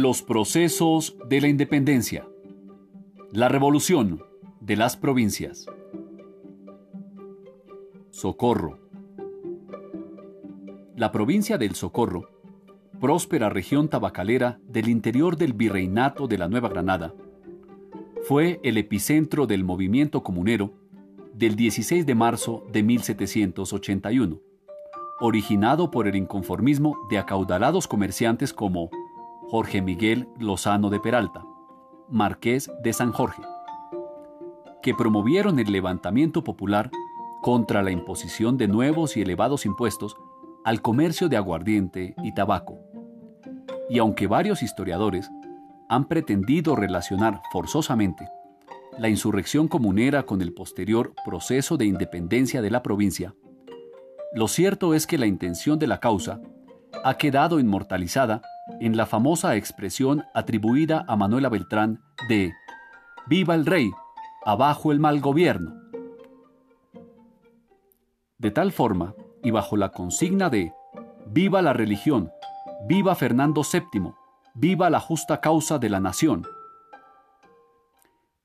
Los procesos de la independencia. La revolución de las provincias. Socorro. La provincia del Socorro, próspera región tabacalera del interior del virreinato de la Nueva Granada, fue el epicentro del movimiento comunero del 16 de marzo de 1781, originado por el inconformismo de acaudalados comerciantes como Jorge Miguel Lozano de Peralta, marqués de San Jorge, que promovieron el levantamiento popular contra la imposición de nuevos y elevados impuestos al comercio de aguardiente y tabaco. Y aunque varios historiadores han pretendido relacionar forzosamente la insurrección comunera con el posterior proceso de independencia de la provincia, lo cierto es que la intención de la causa ha quedado inmortalizada en la famosa expresión atribuida a Manuela Beltrán de Viva el rey, abajo el mal gobierno. De tal forma, y bajo la consigna de Viva la religión, viva Fernando VII, viva la justa causa de la nación,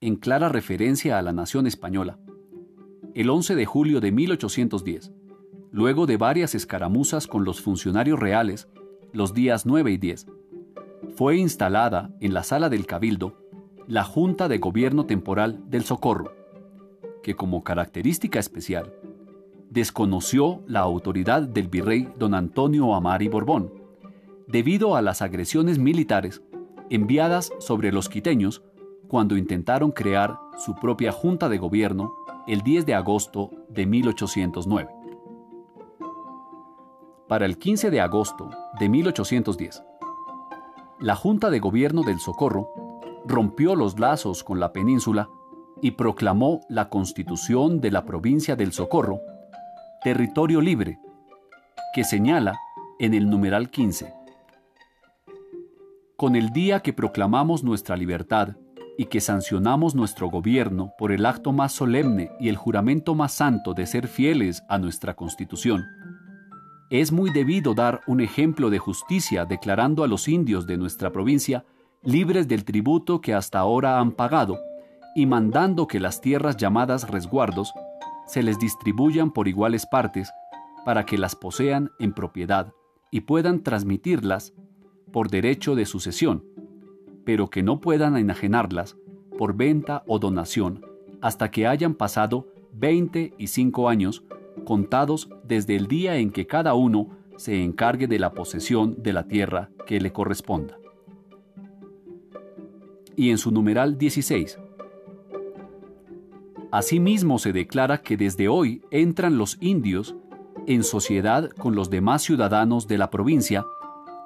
en clara referencia a la nación española, el 11 de julio de 1810, luego de varias escaramuzas con los funcionarios reales los días 9 y 10, fue instalada en la sala del Cabildo la Junta de Gobierno Temporal del Socorro, que como característica especial desconoció la autoridad del virrey don Antonio Amari Borbón, debido a las agresiones militares enviadas sobre los quiteños cuando intentaron crear su propia Junta de Gobierno el 10 de agosto de 1809 para el 15 de agosto de 1810. La Junta de Gobierno del Socorro rompió los lazos con la península y proclamó la constitución de la provincia del Socorro, territorio libre, que señala en el numeral 15. Con el día que proclamamos nuestra libertad y que sancionamos nuestro gobierno por el acto más solemne y el juramento más santo de ser fieles a nuestra constitución, es muy debido dar un ejemplo de justicia declarando a los indios de nuestra provincia libres del tributo que hasta ahora han pagado y mandando que las tierras llamadas resguardos se les distribuyan por iguales partes para que las posean en propiedad y puedan transmitirlas por derecho de sucesión, pero que no puedan enajenarlas por venta o donación hasta que hayan pasado 20 y 5 años contados desde el día en que cada uno se encargue de la posesión de la tierra que le corresponda. Y en su numeral 16. Asimismo se declara que desde hoy entran los indios en sociedad con los demás ciudadanos de la provincia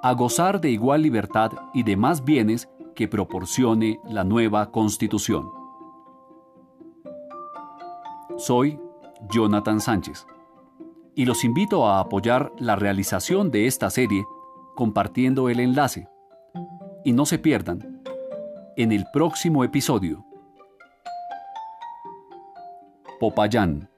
a gozar de igual libertad y de más bienes que proporcione la nueva constitución. Soy Jonathan Sánchez. Y los invito a apoyar la realización de esta serie compartiendo el enlace. Y no se pierdan en el próximo episodio. Popayán